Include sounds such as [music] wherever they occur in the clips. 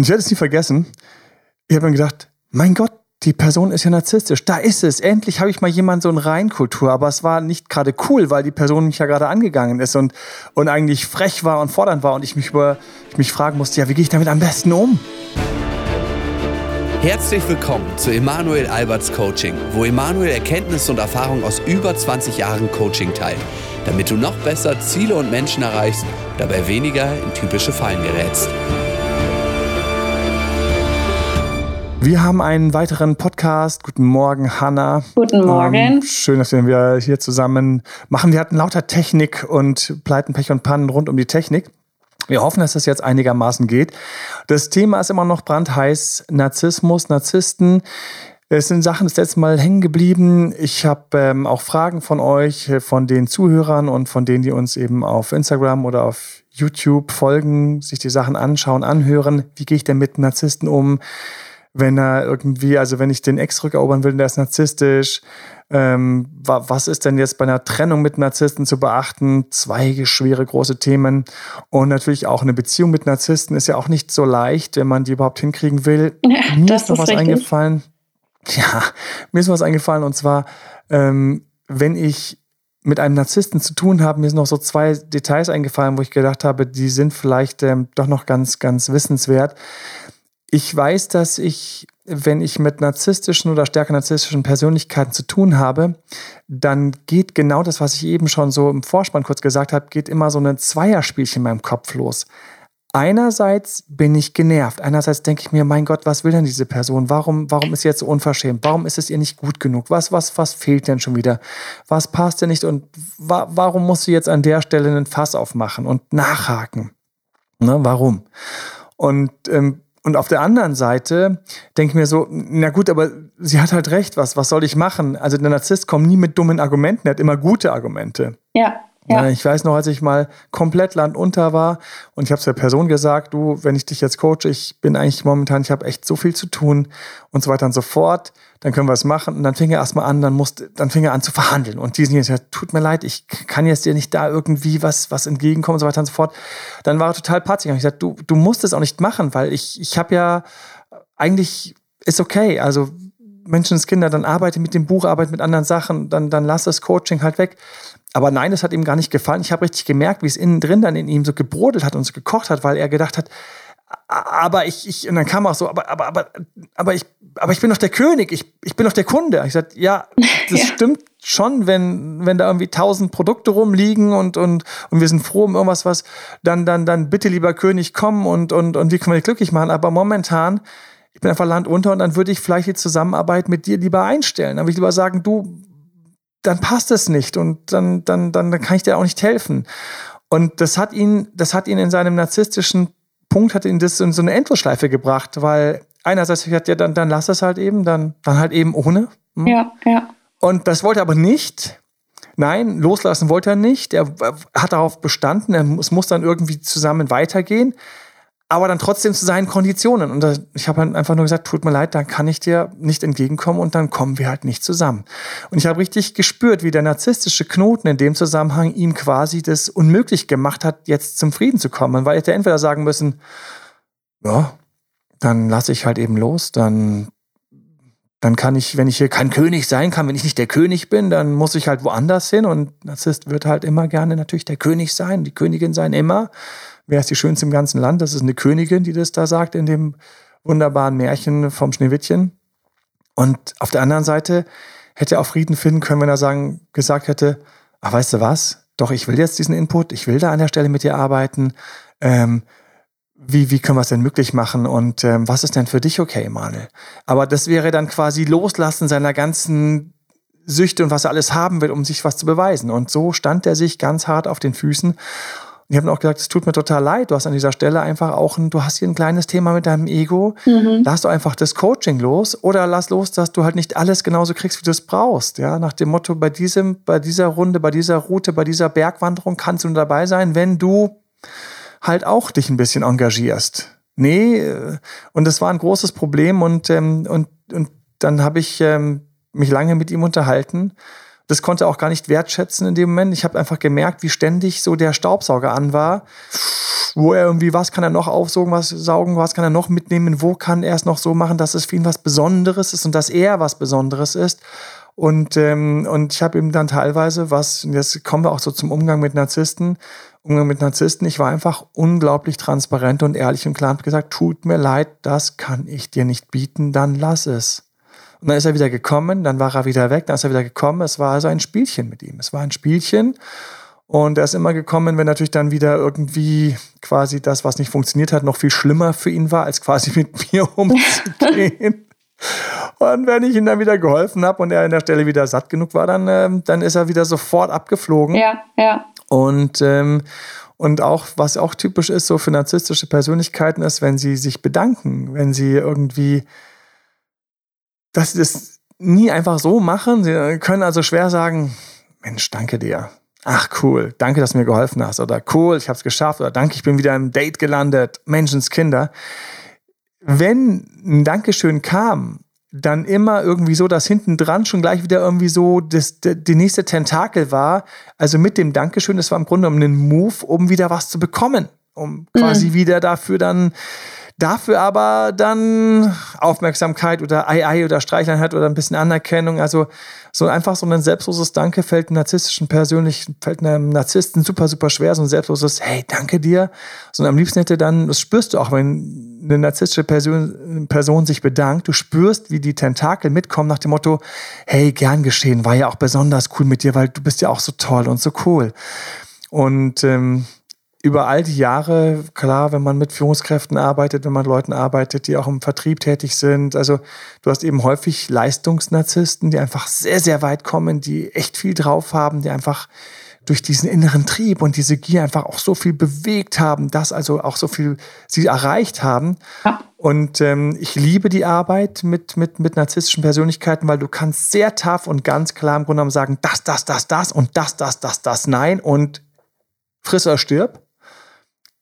Und ich werde es nie vergessen. Ich habe mir gedacht, mein Gott, die Person ist ja narzisstisch. Da ist es. Endlich habe ich mal jemanden so in Reinkultur. Aber es war nicht gerade cool, weil die Person mich ja gerade angegangen ist und, und eigentlich frech war und fordernd war und ich mich über, ich mich fragen musste, ja, wie gehe ich damit am besten um? Herzlich willkommen zu Emanuel Alberts Coaching, wo Emanuel Erkenntnisse und Erfahrung aus über 20 Jahren Coaching teilt, damit du noch besser Ziele und Menschen erreichst, dabei weniger in typische Fallen gerätst. Wir haben einen weiteren Podcast. Guten Morgen, Hanna. Guten Morgen. Ähm, schön, dass wir hier zusammen machen. Wir hatten lauter Technik und Pleiten, Pech und Pannen rund um die Technik. Wir hoffen, dass das jetzt einigermaßen geht. Das Thema ist immer noch brandheiß. Narzissmus, Narzissten. Es sind Sachen das letzte Mal hängen geblieben. Ich habe ähm, auch Fragen von euch, von den Zuhörern und von denen, die uns eben auf Instagram oder auf YouTube folgen, sich die Sachen anschauen, anhören. Wie gehe ich denn mit Narzissten um? Wenn er irgendwie, also wenn ich den Ex rückerobern will, der ist narzisstisch. Ähm, was ist denn jetzt bei einer Trennung mit Narzissten zu beachten? Zwei schwere große Themen. Und natürlich auch eine Beziehung mit Narzissten ist ja auch nicht so leicht, wenn man die überhaupt hinkriegen will. [laughs] Ja, mir ist noch was richtig. eingefallen. Ja, mir ist was eingefallen und zwar, ähm, wenn ich mit einem Narzissten zu tun habe, mir sind noch so zwei Details eingefallen, wo ich gedacht habe, die sind vielleicht ähm, doch noch ganz, ganz wissenswert. Ich weiß, dass ich, wenn ich mit narzisstischen oder stärker narzisstischen Persönlichkeiten zu tun habe, dann geht genau das, was ich eben schon so im Vorspann kurz gesagt habe, geht immer so ein Zweierspielchen in meinem Kopf los. Einerseits bin ich genervt. Einerseits denke ich mir, mein Gott, was will denn diese Person? Warum, warum ist sie jetzt so unverschämt? Warum ist es ihr nicht gut genug? Was, was, was fehlt denn schon wieder? Was passt denn nicht? Und wa warum muss sie jetzt an der Stelle einen Fass aufmachen und nachhaken? Ne, warum? Und ähm, und auf der anderen Seite denke ich mir so, na gut, aber sie hat halt recht, was, was soll ich machen? Also der Narzisst kommt nie mit dummen Argumenten, er hat immer gute Argumente. Ja. Ja. Ich weiß noch, als ich mal komplett landunter war und ich habe es der Person gesagt, du, wenn ich dich jetzt coache, ich bin eigentlich momentan, ich habe echt so viel zu tun und so weiter und so fort, dann können wir es machen. Und dann fing er erstmal an, dann musste, dann fing er an zu verhandeln. Und die sind jetzt, ja, tut mir leid, ich kann jetzt dir nicht da irgendwie was, was entgegenkommen und so weiter und so fort. Dann war er total patzig. Und ich gesagt, du, du musst es auch nicht machen, weil ich, ich habe ja eigentlich ist okay. Also Menschenskinder, dann arbeite mit dem Buch, arbeite mit anderen Sachen, dann, dann lass das Coaching halt weg. Aber nein, das hat ihm gar nicht gefallen. Ich habe richtig gemerkt, wie es innen drin dann in ihm so gebrodelt hat und so gekocht hat, weil er gedacht hat, aber ich, ich, und dann kam auch so, aber, aber, aber, aber ich, aber ich bin doch der König, ich, ich bin doch der Kunde. Ich sagte, ja, [laughs] das ja. stimmt schon, wenn, wenn da irgendwie tausend Produkte rumliegen und, und, und wir sind froh um irgendwas, was, dann, dann, dann bitte lieber König kommen und, und, und wie können wir dich glücklich machen? Aber momentan, ich bin einfach Land unter und dann würde ich vielleicht die Zusammenarbeit mit dir lieber einstellen. Dann würde ich lieber sagen, du, dann passt es nicht und dann, dann, dann, dann kann ich dir auch nicht helfen. Und das hat ihn, das hat ihn in seinem narzisstischen Punkt, hat ihn das in so eine Endlosschleife gebracht, weil einerseits hat ja dann, dann lass es halt eben, dann, dann halt eben ohne. Hm? Ja, ja. Und das wollte er aber nicht. Nein, loslassen wollte er nicht. Er hat darauf bestanden, es muss dann irgendwie zusammen weitergehen aber dann trotzdem zu seinen Konditionen. Und ich habe halt einfach nur gesagt, tut mir leid, dann kann ich dir nicht entgegenkommen und dann kommen wir halt nicht zusammen. Und ich habe richtig gespürt, wie der narzisstische Knoten in dem Zusammenhang ihm quasi das unmöglich gemacht hat, jetzt zum Frieden zu kommen. Weil ich hätte entweder sagen müssen, ja, dann lasse ich halt eben los, dann dann kann ich, wenn ich hier kein König sein kann, wenn ich nicht der König bin, dann muss ich halt woanders hin. Und Narzisst wird halt immer gerne natürlich der König sein, die Königin sein, immer wer ist die schönste im ganzen Land? Das ist eine Königin, die das da sagt in dem wunderbaren Märchen vom Schneewittchen. Und auf der anderen Seite hätte er auch Frieden finden können, wenn er sagen, gesagt hätte, ach, weißt du was? Doch, ich will jetzt diesen Input, ich will da an der Stelle mit dir arbeiten. Ähm, wie, wie können wir es denn möglich machen und ähm, was ist denn für dich okay, Emanuel? Aber das wäre dann quasi Loslassen seiner ganzen Süchte und was er alles haben will, um sich was zu beweisen. Und so stand er sich ganz hart auf den Füßen ich habe auch gesagt, es tut mir total leid. Du hast an dieser Stelle einfach auch ein, du hast hier ein kleines Thema mit deinem Ego. Mhm. Lass du einfach das Coaching los oder lass los, dass du halt nicht alles genauso kriegst, wie du es brauchst. Ja, nach dem Motto, bei diesem, bei dieser Runde, bei dieser Route, bei dieser Bergwanderung kannst du nur dabei sein, wenn du halt auch dich ein bisschen engagierst. Nee, äh, und das war ein großes Problem und, ähm, und, und dann habe ich ähm, mich lange mit ihm unterhalten das konnte auch gar nicht wertschätzen in dem Moment. Ich habe einfach gemerkt, wie ständig so der Staubsauger an war. wo er irgendwie, was kann er noch aufsaugen, was saugen, was kann er noch mitnehmen, wo kann er es noch so machen, dass es für ihn was Besonderes ist und dass er was Besonderes ist. Und, ähm, und ich habe ihm dann teilweise was, jetzt kommen wir auch so zum Umgang mit Narzissten, Umgang mit Narzissten, ich war einfach unglaublich transparent und ehrlich und klar und gesagt, tut mir leid, das kann ich dir nicht bieten, dann lass es. Und dann ist er wieder gekommen, dann war er wieder weg, dann ist er wieder gekommen. Es war also ein Spielchen mit ihm. Es war ein Spielchen. Und er ist immer gekommen, wenn natürlich dann wieder irgendwie quasi das, was nicht funktioniert hat, noch viel schlimmer für ihn war, als quasi [laughs] mit mir umzugehen. und wenn ich ihm dann wieder geholfen habe und er an der Stelle wieder satt genug war, dann, ähm, dann ist er wieder sofort abgeflogen. Ja, ja. Und, ähm, und auch, was auch typisch ist, so für narzisstische Persönlichkeiten ist, wenn sie sich bedanken, wenn sie irgendwie, dass sie das nie einfach so machen. Sie können also schwer sagen, Mensch, danke dir ach cool, danke, dass du mir geholfen hast oder cool, ich habe es geschafft oder danke, ich bin wieder im Date gelandet, Menschenskinder. Wenn ein Dankeschön kam, dann immer irgendwie so, dass hinten dran schon gleich wieder irgendwie so das, die nächste Tentakel war. Also mit dem Dankeschön, das war im Grunde genommen ein Move, um wieder was zu bekommen, um quasi mhm. wieder dafür dann Dafür aber dann Aufmerksamkeit oder Ei Ei oder Streichleinheit oder ein bisschen Anerkennung. Also so einfach so ein selbstloses Danke fällt einem narzisstischen persönlich, fällt einem Narzissten super, super schwer. So ein selbstloses Hey, danke dir. So am liebsten hätte dann, das spürst du auch, wenn eine narzisstische Person, Person sich bedankt. Du spürst, wie die Tentakel mitkommen nach dem Motto, hey, gern geschehen, war ja auch besonders cool mit dir, weil du bist ja auch so toll und so cool. Und ähm, über all die Jahre, klar, wenn man mit Führungskräften arbeitet, wenn man Leuten arbeitet, die auch im Vertrieb tätig sind, also du hast eben häufig Leistungsnarzissten, die einfach sehr, sehr weit kommen, die echt viel drauf haben, die einfach durch diesen inneren Trieb und diese Gier einfach auch so viel bewegt haben, dass also auch so viel sie erreicht haben. Ja. Und ähm, ich liebe die Arbeit mit, mit, mit narzisstischen Persönlichkeiten, weil du kannst sehr tough und ganz klar im Grunde genommen sagen, das, das, das, das und das, das, das, das, nein und friss oder stirb.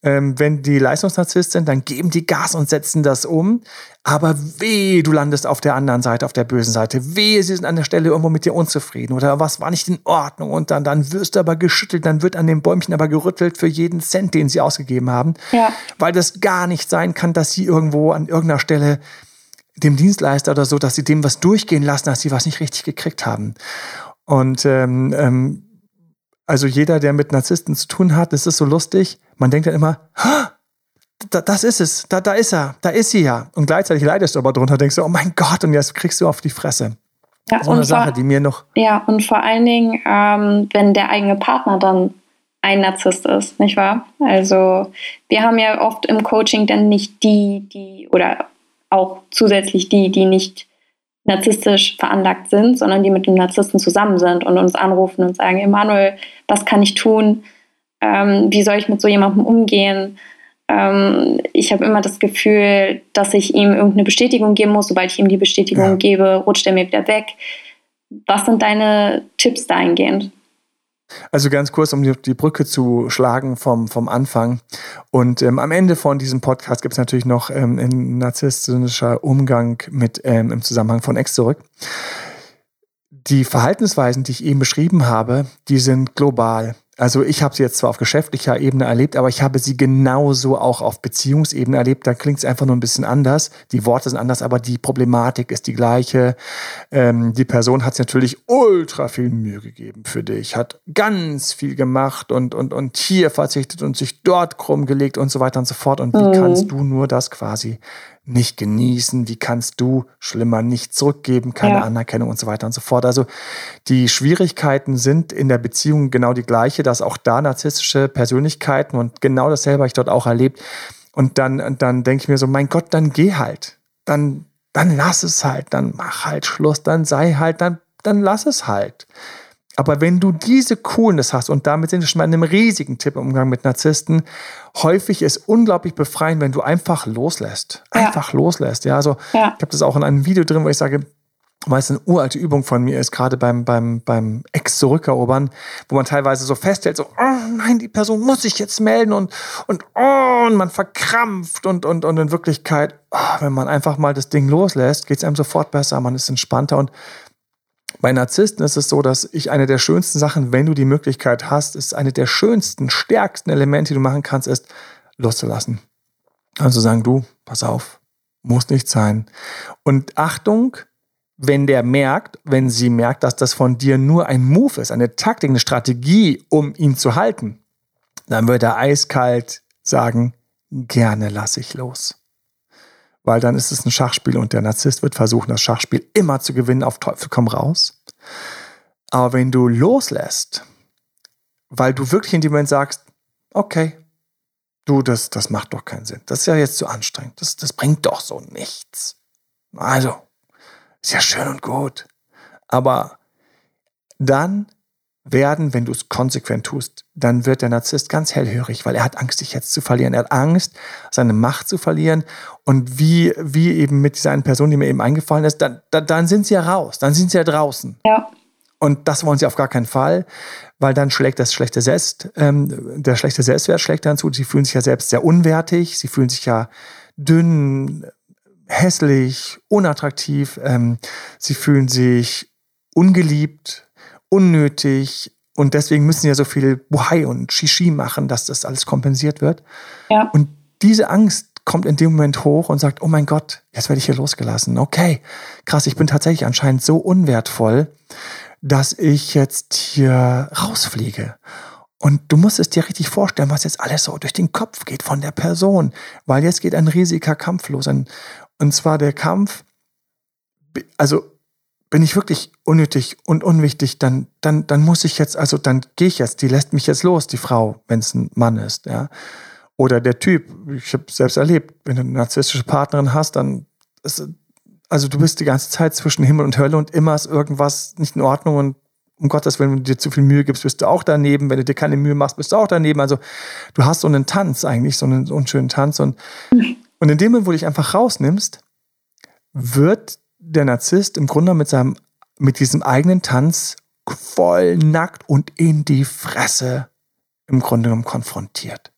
Ähm, wenn die Leistungsnarzisst sind, dann geben die Gas und setzen das um. Aber weh, du landest auf der anderen Seite, auf der bösen Seite. Weh, sie sind an der Stelle irgendwo mit dir unzufrieden oder was war nicht in Ordnung. Und dann, dann wirst du aber geschüttelt, dann wird an dem Bäumchen aber gerüttelt für jeden Cent, den sie ausgegeben haben. Ja. Weil das gar nicht sein kann, dass sie irgendwo an irgendeiner Stelle dem Dienstleister oder so, dass sie dem was durchgehen lassen, dass sie was nicht richtig gekriegt haben. Und ähm, ähm, also jeder, der mit Narzissten zu tun hat, das ist so lustig. Man denkt dann immer, da, das ist es, da, da ist er, da ist sie ja. Und gleichzeitig leidest du aber drunter, denkst du, oh mein Gott, und jetzt kriegst du auf die Fresse. Ja, so eine Sache, vor, die mir noch. Ja, und vor allen Dingen, ähm, wenn der eigene Partner dann ein Narzisst ist, nicht wahr? Also wir haben ja oft im Coaching dann nicht die, die oder auch zusätzlich die, die nicht narzisstisch veranlagt sind, sondern die mit dem Narzissten zusammen sind und uns anrufen und sagen, Emanuel, was kann ich tun? Ähm, wie soll ich mit so jemandem umgehen? Ähm, ich habe immer das Gefühl, dass ich ihm irgendeine Bestätigung geben muss. Sobald ich ihm die Bestätigung ja. gebe, rutscht er mir wieder weg. Was sind deine Tipps dahingehend? Also ganz kurz, um die, Brücke zu schlagen vom, vom Anfang. Und ähm, am Ende von diesem Podcast gibt es natürlich noch ähm, ein narzisstischer Umgang mit ähm, im Zusammenhang von Ex zurück. Die Verhaltensweisen, die ich eben beschrieben habe, die sind global. Also ich habe sie jetzt zwar auf geschäftlicher Ebene erlebt, aber ich habe sie genauso auch auf Beziehungsebene erlebt. Da klingt es einfach nur ein bisschen anders. Die Worte sind anders, aber die Problematik ist die gleiche. Ähm, die Person hat natürlich ultra viel Mühe gegeben für dich, hat ganz viel gemacht und, und, und hier verzichtet und sich dort krumm gelegt und so weiter und so fort. Und wie mhm. kannst du nur das quasi nicht genießen, wie kannst du schlimmer nicht zurückgeben, keine ja. Anerkennung und so weiter und so fort. Also die Schwierigkeiten sind in der Beziehung genau die gleiche, dass auch da narzisstische Persönlichkeiten und genau dasselbe habe ich dort auch erlebt. Und dann, dann denke ich mir so, mein Gott, dann geh halt. Dann, dann lass es halt, dann mach halt Schluss, dann sei halt, dann, dann lass es halt. Aber wenn du diese Coolness hast, und damit sind wir schon mal in einem riesigen Tipp im Umgang mit Narzissten, häufig ist unglaublich befreiend, wenn du einfach loslässt. Einfach ja. loslässt. Ja, also ja. ich habe das auch in einem Video drin, wo ich sage, weil es eine uralte Übung von mir ist, gerade beim, beim, beim Ex zurückerobern, wo man teilweise so festhält, so, oh nein, die Person muss sich jetzt melden und, und, oh, und man verkrampft und, und, und in Wirklichkeit, oh, wenn man einfach mal das Ding loslässt, geht es einem sofort besser, man ist entspannter und bei Narzissten ist es so, dass ich eine der schönsten Sachen, wenn du die Möglichkeit hast, ist eine der schönsten, stärksten Elemente, die du machen kannst, ist loszulassen. Also sagen, du, pass auf, muss nicht sein. Und Achtung, wenn der merkt, wenn sie merkt, dass das von dir nur ein Move ist, eine Taktik, eine Strategie, um ihn zu halten, dann wird er eiskalt sagen, gerne lasse ich los. Weil dann ist es ein Schachspiel und der Narzisst wird versuchen, das Schachspiel immer zu gewinnen, auf Teufel komm raus. Aber wenn du loslässt, weil du wirklich in dem Moment sagst, okay, du, das, das macht doch keinen Sinn. Das ist ja jetzt zu anstrengend. Das, das bringt doch so nichts. Also, ist ja schön und gut. Aber dann werden, wenn du es konsequent tust, dann wird der Narzisst ganz hellhörig, weil er hat Angst, dich jetzt zu verlieren. Er hat Angst, seine Macht zu verlieren. Und wie, wie eben mit dieser einen Person, die mir eben eingefallen ist, dann, dann, dann sind sie ja raus, dann sind sie ja draußen. Ja. Und das wollen sie auf gar keinen Fall, weil dann schlägt das schlechte Selbst, ähm, der schlechte Selbstwert schlägt dann zu. Sie fühlen sich ja selbst sehr unwertig, sie fühlen sich ja dünn, hässlich, unattraktiv, ähm, sie fühlen sich ungeliebt, unnötig und deswegen müssen ja so viel Buhai und Shishi machen, dass das alles kompensiert wird. Ja. Und diese Angst kommt in dem Moment hoch und sagt, oh mein Gott, jetzt werde ich hier losgelassen. Okay, krass, ich bin tatsächlich anscheinend so unwertvoll dass ich jetzt hier rausfliege. Und du musst es dir richtig vorstellen, was jetzt alles so durch den Kopf geht von der Person, weil jetzt geht ein riesiger Kampf los. Und zwar der Kampf, also bin ich wirklich unnötig und unwichtig, dann, dann, dann muss ich jetzt, also dann gehe ich jetzt, die lässt mich jetzt los, die Frau, wenn es ein Mann ist, ja. Oder der Typ, ich habe selbst erlebt, wenn du eine narzisstische Partnerin hast, dann ist, also du bist die ganze Zeit zwischen Himmel und Hölle und immer ist irgendwas nicht in Ordnung und um Gottes Willen, wenn du dir zu viel Mühe gibst, bist du auch daneben. Wenn du dir keine Mühe machst, bist du auch daneben. Also du hast so einen Tanz eigentlich, so einen unschönen Tanz. Und, und in dem Moment, wo du dich einfach rausnimmst, wird der Narzisst im Grunde mit seinem, mit diesem eigenen Tanz voll nackt und in die Fresse im Grunde genommen konfrontiert.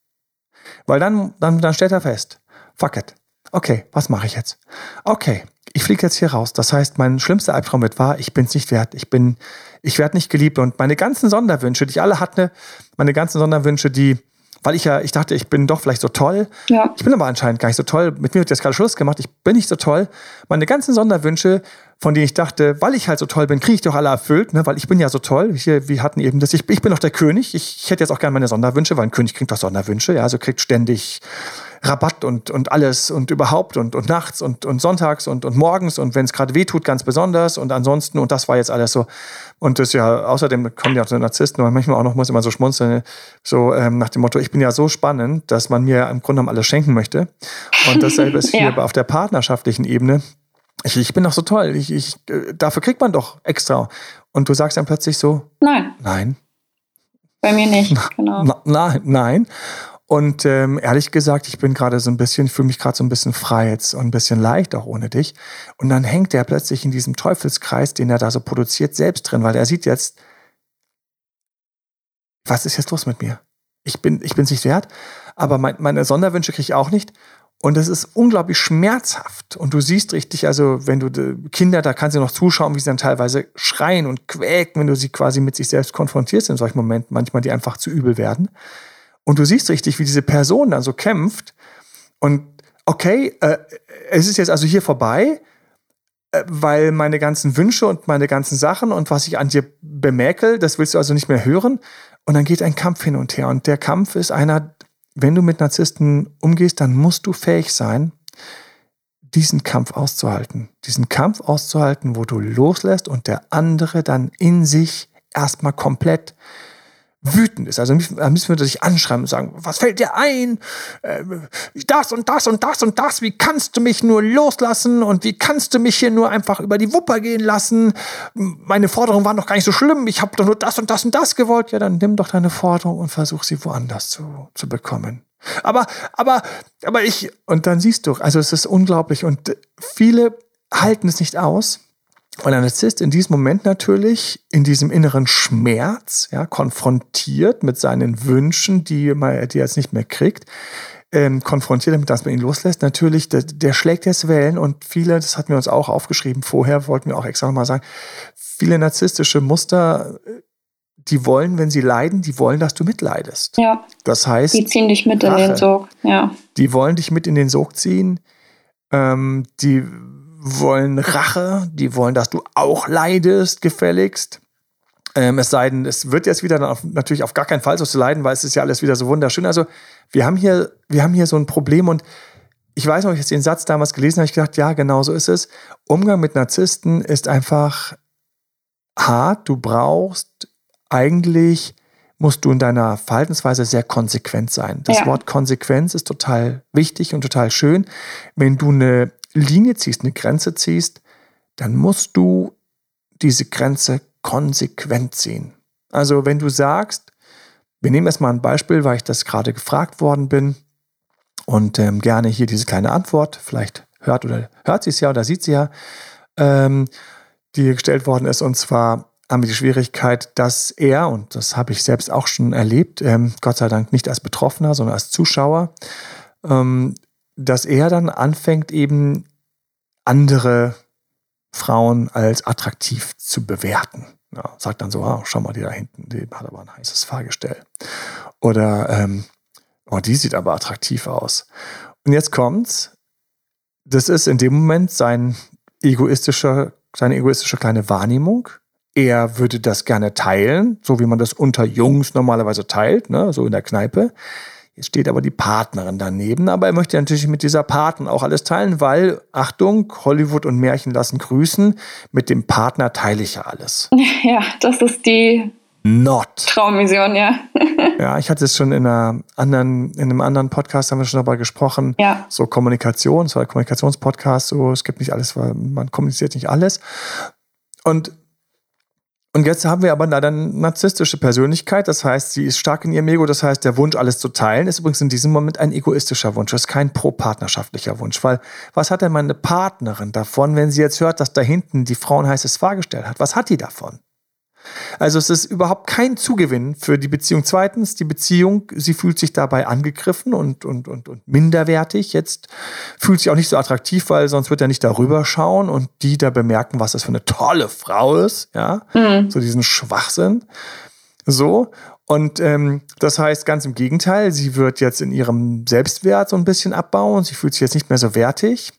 Weil dann, dann, dann stellt er fest, fuck it. Okay, was mache ich jetzt? Okay, ich fliege jetzt hier raus. Das heißt, mein schlimmster Albtraum wird wahr, ich bin es nicht wert. Ich bin, ich werde nicht geliebt. Und meine ganzen Sonderwünsche, die ich alle hatte, meine ganzen Sonderwünsche, die, weil ich ja, ich dachte, ich bin doch vielleicht so toll. Ja. Ich bin aber anscheinend gar nicht so toll. Mit mir wird jetzt gerade Schluss gemacht. Ich bin nicht so toll. Meine ganzen Sonderwünsche, von denen ich dachte, weil ich halt so toll bin, kriege ich doch alle erfüllt, ne? weil ich bin ja so toll. Hier, wir hatten eben das, ich, ich bin doch der König. Ich, ich hätte jetzt auch gerne meine Sonderwünsche, weil ein König kriegt doch Sonderwünsche. Ja, also kriegt ständig Rabatt und, und alles und überhaupt und, und nachts und, und sonntags und, und morgens und wenn es gerade weh tut, ganz besonders und ansonsten und das war jetzt alles so. Und das ja, außerdem kommen ja auch so Narzissten, aber manchmal auch noch muss immer so schmunzeln, so ähm, nach dem Motto, ich bin ja so spannend, dass man mir im Grunde genommen alles schenken möchte. Und dasselbe ist [laughs] hier ja. auf der partnerschaftlichen Ebene. Ich, ich bin doch so toll, ich, ich, äh, dafür kriegt man doch extra. Und du sagst dann plötzlich so, nein. Nein. Bei mir nicht, genau. Na, na, nein. Und ähm, ehrlich gesagt, ich bin gerade so ein bisschen, fühle mich gerade so ein bisschen frei jetzt und ein bisschen leicht auch ohne dich. Und dann hängt er plötzlich in diesem Teufelskreis, den er da so produziert, selbst drin, weil er sieht jetzt, was ist jetzt los mit mir? Ich bin, ich bin es nicht wert, aber mein, meine Sonderwünsche kriege ich auch nicht. Und das ist unglaublich schmerzhaft. Und du siehst richtig, also wenn du Kinder, da kannst du noch zuschauen, wie sie dann teilweise schreien und quäken, wenn du sie quasi mit sich selbst konfrontierst in solchen Momenten, manchmal die einfach zu übel werden. Und du siehst richtig, wie diese Person dann so kämpft. Und okay, äh, es ist jetzt also hier vorbei, äh, weil meine ganzen Wünsche und meine ganzen Sachen und was ich an dir bemäkel, das willst du also nicht mehr hören. Und dann geht ein Kampf hin und her. Und der Kampf ist einer, wenn du mit Narzissten umgehst, dann musst du fähig sein, diesen Kampf auszuhalten. Diesen Kampf auszuhalten, wo du loslässt und der andere dann in sich erstmal komplett wütend ist. Also würde er sich anschreiben und sagen, was fällt dir ein? Äh, das und das und das und das, wie kannst du mich nur loslassen und wie kannst du mich hier nur einfach über die Wupper gehen lassen? Meine Forderungen waren doch gar nicht so schlimm, ich habe doch nur das und das und das gewollt. Ja, dann nimm doch deine Forderung und versuch sie woanders zu, zu bekommen. Aber, aber, aber ich, und dann siehst du, also es ist unglaublich und viele halten es nicht aus und ein Narzisst in diesem Moment natürlich in diesem inneren Schmerz, ja, konfrontiert mit seinen Wünschen, die, man, die er jetzt nicht mehr kriegt, ähm, konfrontiert damit, dass man ihn loslässt, natürlich, der, der schlägt jetzt Wellen und viele, das hatten wir uns auch aufgeschrieben vorher, wollten wir auch extra nochmal sagen, viele narzisstische Muster, die wollen, wenn sie leiden, die wollen, dass du mitleidest. Ja. Das heißt. Die ziehen dich mit Rache. in den Sog. Ja. Die wollen dich mit in den Sog ziehen. Ähm, die wollen Rache. Die wollen, dass du auch leidest, gefälligst. Ähm, es sei denn, es wird jetzt wieder auf, natürlich auf gar keinen Fall so zu leiden, weil es ist ja alles wieder so wunderschön. Also wir haben hier, wir haben hier so ein Problem und ich weiß noch, ich den Satz damals gelesen habe, ich gedacht, ja, genau so ist es. Umgang mit Narzissten ist einfach hart. Du brauchst eigentlich musst du in deiner Verhaltensweise sehr konsequent sein. Das ja. Wort Konsequenz ist total wichtig und total schön. Wenn du eine Linie ziehst, eine Grenze ziehst, dann musst du diese Grenze konsequent ziehen. Also wenn du sagst, wir nehmen erstmal ein Beispiel, weil ich das gerade gefragt worden bin und ähm, gerne hier diese kleine Antwort, vielleicht hört oder hört sie es ja oder sieht sie ja, ähm, die gestellt worden ist und zwar haben wir die Schwierigkeit, dass er, und das habe ich selbst auch schon erlebt, ähm, Gott sei Dank nicht als Betroffener, sondern als Zuschauer, ähm, dass er dann anfängt, eben andere Frauen als attraktiv zu bewerten. Ja, sagt dann so, ah, schau mal, die da hinten, die hat aber ein heißes Fahrgestell. Oder, ähm, oh, die sieht aber attraktiv aus. Und jetzt kommt's, das ist in dem Moment sein egoistischer, seine egoistische kleine Wahrnehmung er würde das gerne teilen, so wie man das unter Jungs normalerweise teilt, ne, so in der Kneipe. Jetzt steht aber die Partnerin daneben, aber er möchte natürlich mit dieser Partnerin auch alles teilen, weil, Achtung, Hollywood und Märchen lassen grüßen, mit dem Partner teile ich ja alles. [laughs] Ja, das ist die Not. Traumvision, ja. [laughs] ja, ich hatte es schon in, einer anderen, in einem anderen Podcast, haben wir schon darüber gesprochen. Ja. So Kommunikation, es war ein Kommunikationspodcast, so es gibt nicht alles, weil man kommuniziert nicht alles. Und und jetzt haben wir aber leider eine narzisstische Persönlichkeit, das heißt, sie ist stark in ihrem Ego, das heißt, der Wunsch, alles zu teilen, ist übrigens in diesem Moment ein egoistischer Wunsch, das ist kein pro-partnerschaftlicher Wunsch, weil was hat denn meine Partnerin davon, wenn sie jetzt hört, dass da hinten die Frau ein heißes Fahrgestell hat? Was hat die davon? Also es ist überhaupt kein Zugewinn für die Beziehung. Zweitens, die Beziehung, sie fühlt sich dabei angegriffen und, und, und, und minderwertig. Jetzt fühlt sich auch nicht so attraktiv, weil sonst wird er nicht darüber schauen und die da bemerken, was das für eine tolle Frau ist. Ja, mhm. so diesen Schwachsinn. So. Und ähm, das heißt ganz im Gegenteil, sie wird jetzt in ihrem Selbstwert so ein bisschen abbauen. Sie fühlt sich jetzt nicht mehr so wertig.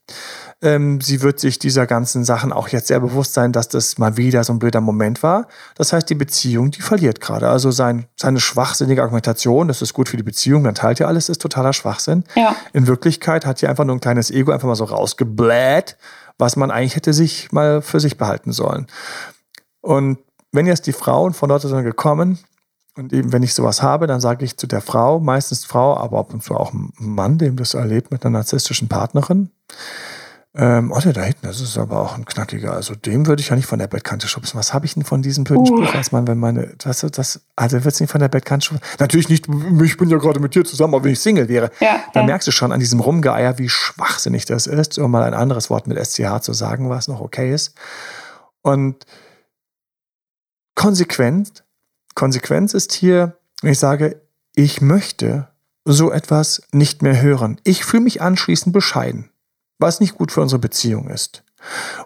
Ähm, sie wird sich dieser ganzen Sachen auch jetzt sehr bewusst sein, dass das mal wieder so ein blöder Moment war. Das heißt, die Beziehung, die verliert gerade. Also sein, seine schwachsinnige Argumentation, das ist gut für die Beziehung, dann teilt ihr alles, ist totaler Schwachsinn. Ja. In Wirklichkeit hat hier einfach nur ein kleines Ego einfach mal so rausgebläht, was man eigentlich hätte sich mal für sich behalten sollen. Und wenn jetzt die Frauen von dort sind gekommen, und eben, wenn ich sowas habe, dann sage ich zu der Frau, meistens Frau, aber ab und zu auch ein Mann, dem das erlebt mit einer narzisstischen Partnerin, ähm, oh, der da hinten, das ist aber auch ein knackiger. Also dem würde ich ja nicht von der Bettkante schubsen. Was habe ich denn von diesem blöden uh. Spruch Mann, wenn meine, das, das, also wird es nicht von der Bettkante schubsen? Natürlich nicht, ich bin ja gerade mit dir zusammen, aber wenn ich Single wäre. Ja, dann ja. merkst du schon an diesem Rumgeeier, wie schwachsinnig das ist, um mal ein anderes Wort mit SCH zu sagen, was noch okay ist. Und konsequent, Konsequenz ist hier, wenn ich sage, ich möchte so etwas nicht mehr hören. Ich fühle mich anschließend bescheiden was nicht gut für unsere Beziehung ist.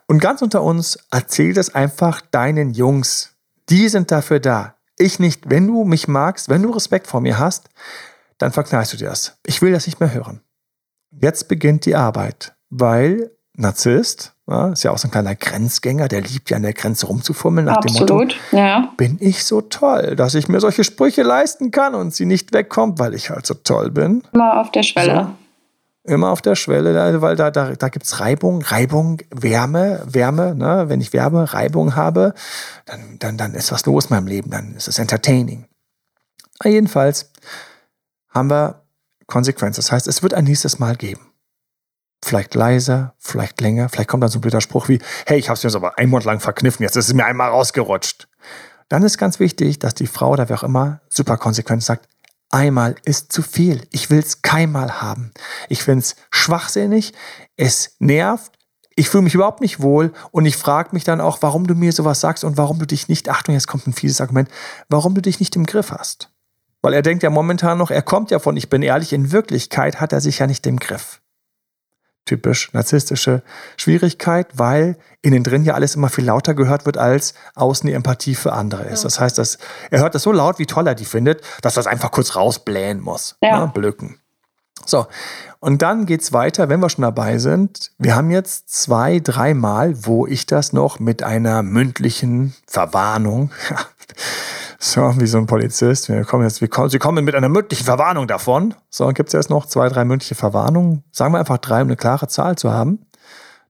Und ganz unter uns, erzähl das einfach deinen Jungs. Die sind dafür da. Ich nicht. Wenn du mich magst, wenn du Respekt vor mir hast, dann verknallst du dir das. Ich will das nicht mehr hören. Jetzt beginnt die Arbeit, weil Narzisst, ja, ist ja auch so ein kleiner Grenzgänger, der liebt ja an der Grenze rumzufummeln nach Absolut, dem Motto, ja. bin ich so toll, dass ich mir solche Sprüche leisten kann und sie nicht wegkommt, weil ich halt so toll bin. Immer auf der Schwelle. So immer auf der Schwelle, weil da, da, da gibt es Reibung, Reibung, Wärme, Wärme. Ne? Wenn ich Wärme, Reibung habe, dann, dann, dann ist was los in meinem Leben, dann ist es entertaining. Aber jedenfalls haben wir Konsequenz. Das heißt, es wird ein nächstes Mal geben. Vielleicht leiser, vielleicht länger, vielleicht kommt dann so ein blöder Spruch wie, hey, ich habe es mir aber einen Monat lang verkniffen, jetzt ist es mir einmal rausgerutscht. Dann ist ganz wichtig, dass die Frau oder wer auch immer super konsequent sagt, Einmal ist zu viel. Ich will es keinmal haben. Ich finde es schwachsinnig. Es nervt. Ich fühle mich überhaupt nicht wohl und ich frage mich dann auch, warum du mir sowas sagst und warum du dich nicht, Achtung, jetzt kommt ein fieses Argument, warum du dich nicht im Griff hast. Weil er denkt ja momentan noch, er kommt ja von, ich bin ehrlich, in Wirklichkeit hat er sich ja nicht im Griff. Typisch narzisstische Schwierigkeit, weil innen drin ja alles immer viel lauter gehört wird, als außen die Empathie für andere ist. Das heißt, dass er hört das so laut, wie toll er die findet, dass er das einfach kurz rausblähen muss. Ja. Ne? Blöken. So, und dann geht's weiter, wenn wir schon dabei sind. Wir haben jetzt zwei, dreimal, wo ich das noch mit einer mündlichen Verwarnung, [laughs] so wie so ein Polizist, wir kommen jetzt, wir kommen, Sie kommen mit einer mündlichen Verwarnung davon. So, gibt's jetzt noch zwei, drei mündliche Verwarnungen. Sagen wir einfach drei, um eine klare Zahl zu haben.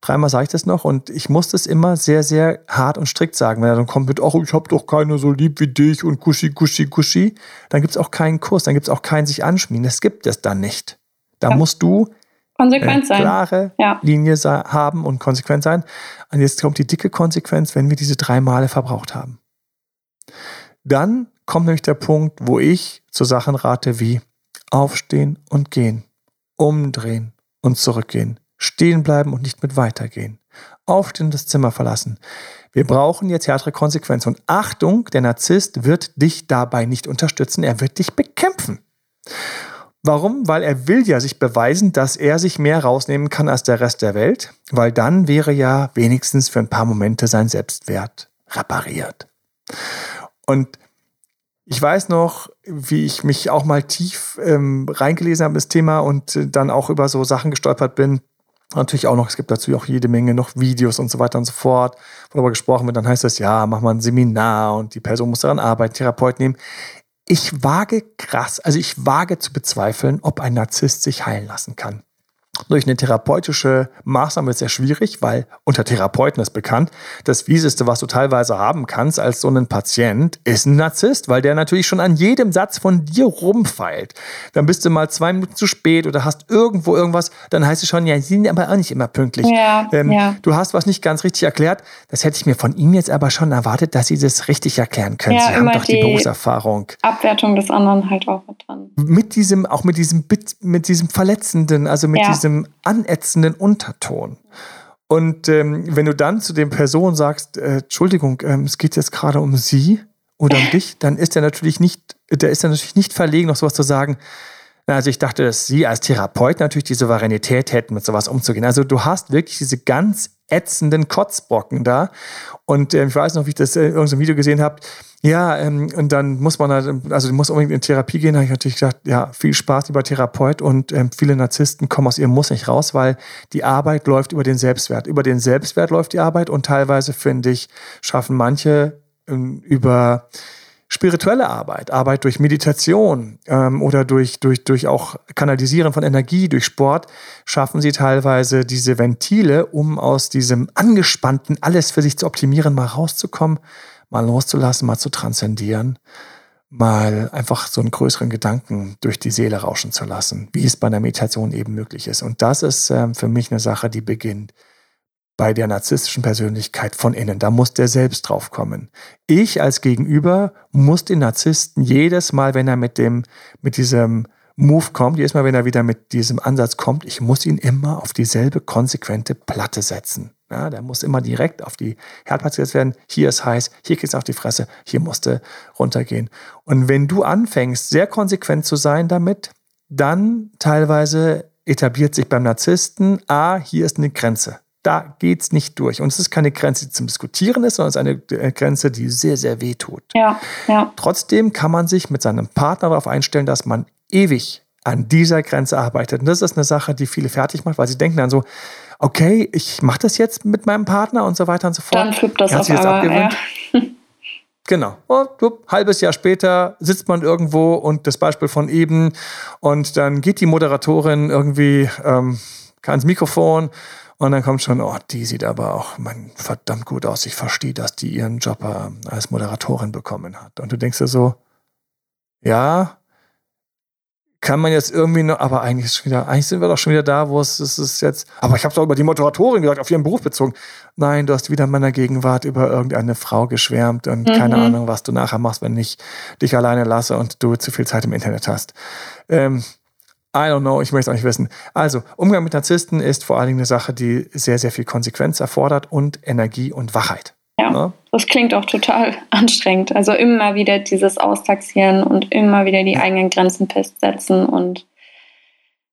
Dreimal sage ich das noch und ich muss das immer sehr, sehr hart und strikt sagen. Wenn er dann kommt mit, ach, ich habe doch keine so lieb wie dich und kuschi, kuschi, kuschi, dann gibt's auch keinen Kurs, dann gibt's auch keinen sich anschmieden. Das gibt es dann nicht. Da ja. musst du konsequent äh, klare ja. Linie haben und konsequent sein. Und jetzt kommt die dicke Konsequenz, wenn wir diese drei Male verbraucht haben. Dann kommt nämlich der Punkt, wo ich zu Sachen rate wie aufstehen und gehen, umdrehen und zurückgehen, stehen bleiben und nicht mit weitergehen, aufstehen und das Zimmer verlassen. Wir brauchen jetzt härtere Konsequenzen. Und Achtung, der Narzisst wird dich dabei nicht unterstützen, er wird dich bekämpfen. Warum? Weil er will ja sich beweisen, dass er sich mehr rausnehmen kann als der Rest der Welt, weil dann wäre ja wenigstens für ein paar Momente sein Selbstwert repariert. Und ich weiß noch, wie ich mich auch mal tief ähm, reingelesen habe ins Thema und äh, dann auch über so Sachen gestolpert bin. Natürlich auch noch, es gibt dazu auch jede Menge noch Videos und so weiter und so fort, wo darüber gesprochen wird. Dann heißt es, ja, mach mal ein Seminar und die Person muss daran arbeiten, Therapeut nehmen. Ich wage krass, also ich wage zu bezweifeln, ob ein Narzisst sich heilen lassen kann. Durch eine therapeutische Maßnahme ist sehr schwierig, weil unter Therapeuten ist bekannt, das Fieseste, was du teilweise haben kannst als so ein Patient, ist ein Narzisst, weil der natürlich schon an jedem Satz von dir rumfeilt. Dann bist du mal zwei Minuten zu spät oder hast irgendwo irgendwas, dann heißt es schon, ja, sie sind aber auch nicht immer pünktlich. Ja, ähm, ja. Du hast was nicht ganz richtig erklärt. Das hätte ich mir von ihm jetzt aber schon erwartet, dass sie das richtig erklären können. Ja, sie haben doch die, die Berufserfahrung. Abwertung des anderen halt auch mit dran. Mit diesem, auch mit diesem, mit diesem Verletzenden, also mit diesem diesem anätzenden Unterton. Und ähm, wenn du dann zu den Personen sagst, äh, Entschuldigung, ähm, es geht jetzt gerade um sie oder um dich, dann ist er natürlich nicht, der ist er natürlich nicht verlegen, noch sowas zu sagen. Also ich dachte, dass Sie als Therapeut natürlich die Souveränität hätten, mit sowas umzugehen. Also du hast wirklich diese ganz ätzenden Kotzbrocken da. Und äh, ich weiß noch, wie ich das in irgendeinem Video gesehen habe. Ja, ähm, und dann muss man halt, also du musst unbedingt in Therapie gehen. Da habe ich natürlich gesagt, ja, viel Spaß, lieber Therapeut. Und ähm, viele Narzissten kommen aus ihrem Muss nicht raus, weil die Arbeit läuft über den Selbstwert. Über den Selbstwert läuft die Arbeit und teilweise, finde ich, schaffen manche ähm, über spirituelle Arbeit, Arbeit durch Meditation ähm, oder durch, durch, durch auch Kanalisieren von Energie, durch Sport, schaffen sie teilweise diese Ventile, um aus diesem angespannten, alles für sich zu optimieren, mal rauszukommen, mal loszulassen, mal zu transzendieren, mal einfach so einen größeren Gedanken durch die Seele rauschen zu lassen, wie es bei einer Meditation eben möglich ist. Und das ist ähm, für mich eine Sache, die beginnt bei der narzisstischen Persönlichkeit von innen. Da muss der selbst drauf kommen. Ich als Gegenüber muss den Narzissten jedes Mal, wenn er mit dem, mit diesem Move kommt, jedes Mal, wenn er wieder mit diesem Ansatz kommt, ich muss ihn immer auf dieselbe konsequente Platte setzen. Ja, der muss immer direkt auf die Herdplatte gesetzt werden. Hier ist heiß, hier geht's auf die Fresse, hier musste runtergehen. Und wenn du anfängst, sehr konsequent zu sein damit, dann teilweise etabliert sich beim Narzissten, ah, hier ist eine Grenze da geht es nicht durch. Und es ist keine Grenze, die zum Diskutieren ist, sondern es ist eine äh, Grenze, die sehr, sehr weh tut. Ja, ja. Trotzdem kann man sich mit seinem Partner darauf einstellen, dass man ewig an dieser Grenze arbeitet. Und das ist eine Sache, die viele fertig macht, weil sie denken dann so, okay, ich mache das jetzt mit meinem Partner und so weiter und so fort. Dann flippt das auf einmal, abgewöhnt. Ja. [laughs] Genau. Und halbes Jahr später sitzt man irgendwo und das Beispiel von eben und dann geht die Moderatorin irgendwie ähm, ans Mikrofon und dann kommt schon, oh, die sieht aber auch man, verdammt gut aus. Ich verstehe, dass die ihren Job äh, als Moderatorin bekommen hat. Und du denkst dir so, ja, kann man jetzt irgendwie noch, aber eigentlich ist schon wieder, eigentlich sind wir doch schon wieder da, wo es, es ist jetzt, aber ich habe doch über die Moderatorin gesagt, auf ihren Beruf bezogen. Nein, du hast wieder in meiner Gegenwart über irgendeine Frau geschwärmt und mhm. keine Ahnung, was du nachher machst, wenn ich dich alleine lasse und du zu viel Zeit im Internet hast. Ähm, I don't know, ich möchte es auch nicht wissen. Also, Umgang mit Narzissten ist vor allen Dingen eine Sache, die sehr, sehr viel Konsequenz erfordert und Energie und Wachheit. Ja, ja, das klingt auch total [laughs] anstrengend. Also immer wieder dieses Austaxieren und immer wieder die eigenen Grenzen festsetzen und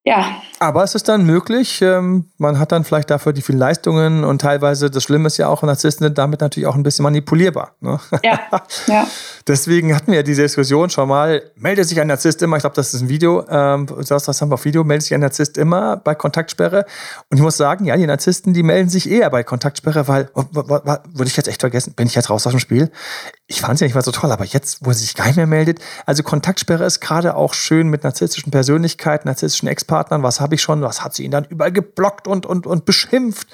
Ja. Aber es ist dann möglich, ähm, man hat dann vielleicht dafür die vielen Leistungen und teilweise, das Schlimme ist ja auch, Narzissten sind damit natürlich auch ein bisschen manipulierbar. Ne? Ja, [laughs] ja. Deswegen hatten wir ja diese Diskussion schon mal, meldet sich ein Narzisst immer, ich glaube, das ist ein Video, ähm, das, das haben wir auf Video, meldet sich ein Narzisst immer bei Kontaktsperre. Und ich muss sagen, ja, die Narzissten, die melden sich eher bei Kontaktsperre, weil, würde ich jetzt echt vergessen, bin ich jetzt raus aus dem Spiel? Ich fand es ja nicht mal so toll, aber jetzt, wo sie sich gar nicht mehr meldet, also Kontaktsperre ist gerade auch schön mit narzisstischen Persönlichkeiten, narzisstischen Ex-Partnern, was habe ich schon, was hat sie ihn dann überall geblockt und, und, und beschimpft.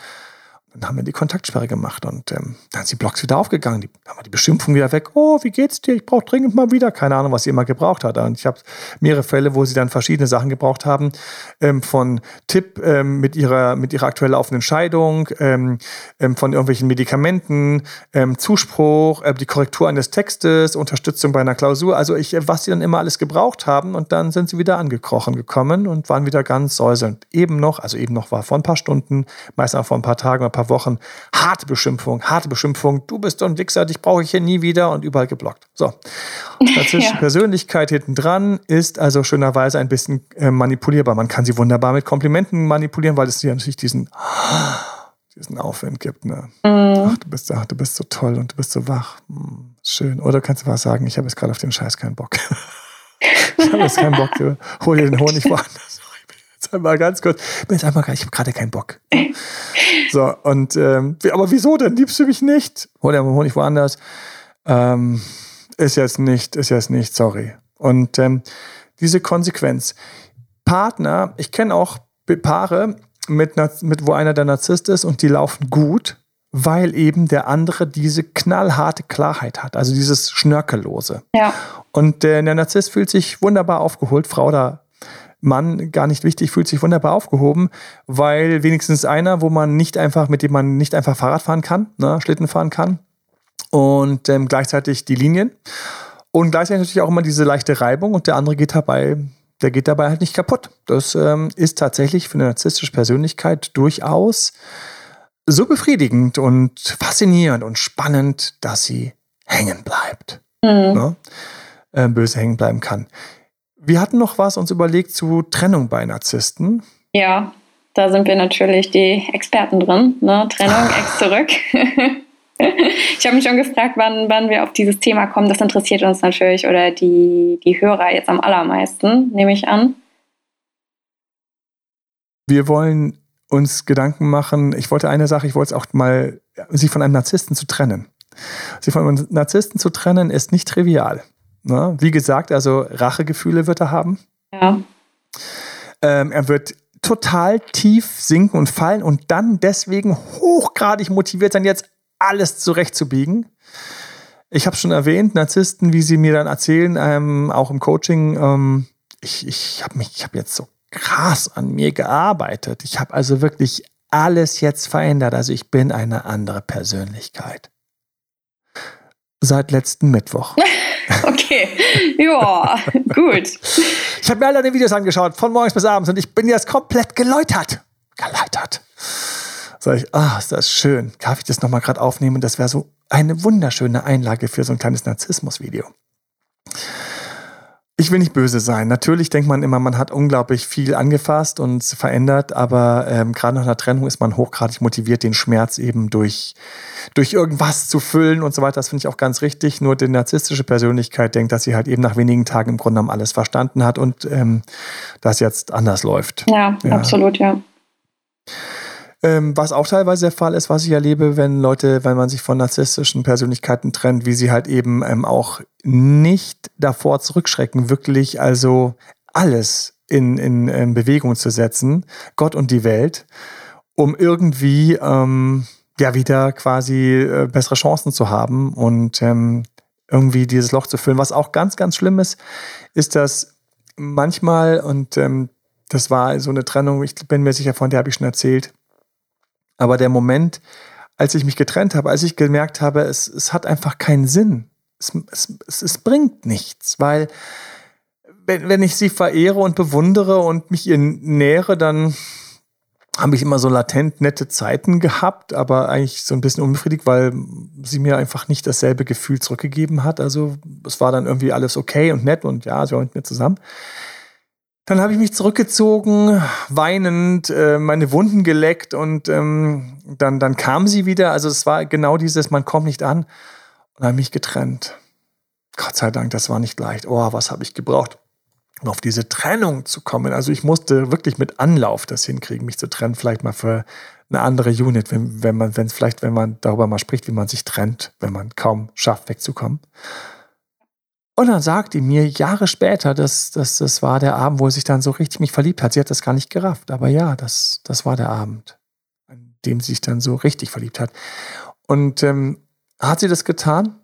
Dann haben wir die Kontaktsperre gemacht und ähm, dann sind die Blogs wieder aufgegangen. Die, war die Beschimpfung wieder weg. Oh, wie geht's dir? Ich brauche dringend mal wieder. Keine Ahnung, was sie immer gebraucht hat. Und ich habe mehrere Fälle, wo sie dann verschiedene Sachen gebraucht haben. Ähm, von Tipp ähm, mit, ihrer, mit ihrer aktuell laufenden Scheidung, ähm, ähm, von irgendwelchen Medikamenten, ähm, Zuspruch, äh, die Korrektur eines Textes, Unterstützung bei einer Klausur. Also ich, äh, was sie dann immer alles gebraucht haben. Und dann sind sie wieder angekrochen gekommen und waren wieder ganz säuselnd. Eben noch, also eben noch war vor ein paar Stunden, meistens auch vor ein paar Tagen, ein paar paar Wochen. Harte Beschimpfung, harte Beschimpfung. Du bist so ein Wichser, dich brauche ich hier nie wieder und überall geblockt. So. Narzisstische [laughs] ja. Persönlichkeit hinten dran ist also schönerweise ein bisschen äh, manipulierbar. Man kann sie wunderbar mit Komplimenten manipulieren, weil es dir natürlich diesen, [gasps] diesen Aufwind gibt. Ne? Mhm. Ach, du bist, ach, du bist so toll und du bist so wach. Hm, schön. Oder kannst du was sagen, ich habe jetzt gerade auf den Scheiß keinen Bock. [laughs] ich habe jetzt keinen Bock. Hol dir den Honig woanders [laughs] jetzt einmal ganz kurz. Ich jetzt einmal, ich habe gerade keinen Bock. so, und ähm, aber wieso denn? Liebst du mich nicht? Hol dir mal Honig woanders. Ähm, ist jetzt nicht, ist jetzt nicht, sorry. Und ähm, diese Konsequenz. Partner, ich kenne auch Paare, mit, mit, wo einer der Narzisst ist und die laufen gut, weil eben der andere diese knallharte Klarheit hat, also dieses Schnörkellose. Ja. Und der, der Narzisst fühlt sich wunderbar aufgeholt, Frau oder Mann gar nicht wichtig, fühlt sich wunderbar aufgehoben, weil wenigstens einer, wo man nicht einfach, mit dem man nicht einfach Fahrrad fahren kann, ne, Schlitten fahren kann und ähm, gleichzeitig die Linien und gleichzeitig natürlich auch immer diese leichte Reibung und der andere geht dabei, der geht dabei halt nicht kaputt. Das ähm, ist tatsächlich für eine narzisstische Persönlichkeit durchaus so befriedigend und faszinierend und spannend, dass sie hängen bleibt. Mhm. Ne? Äh, böse hängen bleiben kann. Wir hatten noch was uns überlegt zu Trennung bei Narzissten. Ja, da sind wir natürlich die Experten drin. Ne? Trennung, Ex zurück. [laughs] ich habe mich schon gefragt, wann, wann wir auf dieses Thema kommen. Das interessiert uns natürlich oder die, die Hörer jetzt am allermeisten, nehme ich an. Wir wollen uns Gedanken machen. Ich wollte eine Sache, ich wollte es auch mal, sich von einem Narzissten zu trennen. Sich von einem Narzissten zu trennen, ist nicht trivial. Ne? Wie gesagt, also Rachegefühle wird er haben. Ja. Ähm, er wird total tief sinken und fallen und dann deswegen hochgradig motiviert sein, jetzt alles zurechtzubiegen. Ich habe schon erwähnt, Narzissten, wie sie mir dann erzählen, ähm, auch im Coaching, ähm, ich, ich habe mich, ich habe jetzt so krass an mir gearbeitet. Ich habe also wirklich alles jetzt verändert. Also ich bin eine andere Persönlichkeit. Seit letzten Mittwoch. [laughs] Okay, ja, gut. Ich habe mir alle deine Videos angeschaut, von morgens bis abends, und ich bin jetzt komplett geläutert. Geläutert. Sag ich, ah, ist das schön. Darf ich das nochmal gerade aufnehmen? Das wäre so eine wunderschöne Einlage für so ein kleines Narzissmus-Video ich will nicht böse sein. Natürlich denkt man immer, man hat unglaublich viel angefasst und verändert, aber ähm, gerade nach einer Trennung ist man hochgradig motiviert, den Schmerz eben durch, durch irgendwas zu füllen und so weiter. Das finde ich auch ganz richtig. Nur die narzisstische Persönlichkeit denkt, dass sie halt eben nach wenigen Tagen im Grunde genommen alles verstanden hat und ähm, das jetzt anders läuft. Ja, ja. absolut, ja. Ähm, was auch teilweise der Fall ist, was ich erlebe, wenn Leute, wenn man sich von narzisstischen Persönlichkeiten trennt, wie sie halt eben ähm, auch nicht davor zurückschrecken, wirklich also alles in, in, in Bewegung zu setzen, Gott und die Welt, um irgendwie ähm, ja wieder quasi äh, bessere Chancen zu haben und ähm, irgendwie dieses Loch zu füllen. Was auch ganz, ganz schlimm ist, ist, dass manchmal, und ähm, das war so eine Trennung, ich bin mir sicher, von der habe ich schon erzählt, aber der Moment, als ich mich getrennt habe, als ich gemerkt habe, es, es hat einfach keinen Sinn. Es, es, es bringt nichts, weil wenn, wenn ich sie verehre und bewundere und mich ihr nähere, dann habe ich immer so latent nette Zeiten gehabt, aber eigentlich so ein bisschen unbefriedigt, weil sie mir einfach nicht dasselbe Gefühl zurückgegeben hat. Also es war dann irgendwie alles okay und nett und ja, sie war mit mir zusammen Dann habe ich mich zurückgezogen, weinend, äh, meine Wunden geleckt und ähm, dann, dann kam sie wieder. Also es war genau dieses, man kommt nicht an und habe mich getrennt. Gott sei Dank, das war nicht leicht. Oh, was habe ich gebraucht, um auf diese Trennung zu kommen. Also ich musste wirklich mit Anlauf das hinkriegen, mich zu trennen. Vielleicht mal für eine andere Unit, wenn, wenn man, wenn es vielleicht, wenn man darüber mal spricht, wie man sich trennt, wenn man kaum schafft, wegzukommen. Und dann sagt die mir Jahre später, dass, dass das war der Abend, wo sie sich dann so richtig mich verliebt hat. Sie hat das gar nicht gerafft, aber ja, das, das war der Abend, an dem sie sich dann so richtig verliebt hat. Und ähm, hat sie das getan?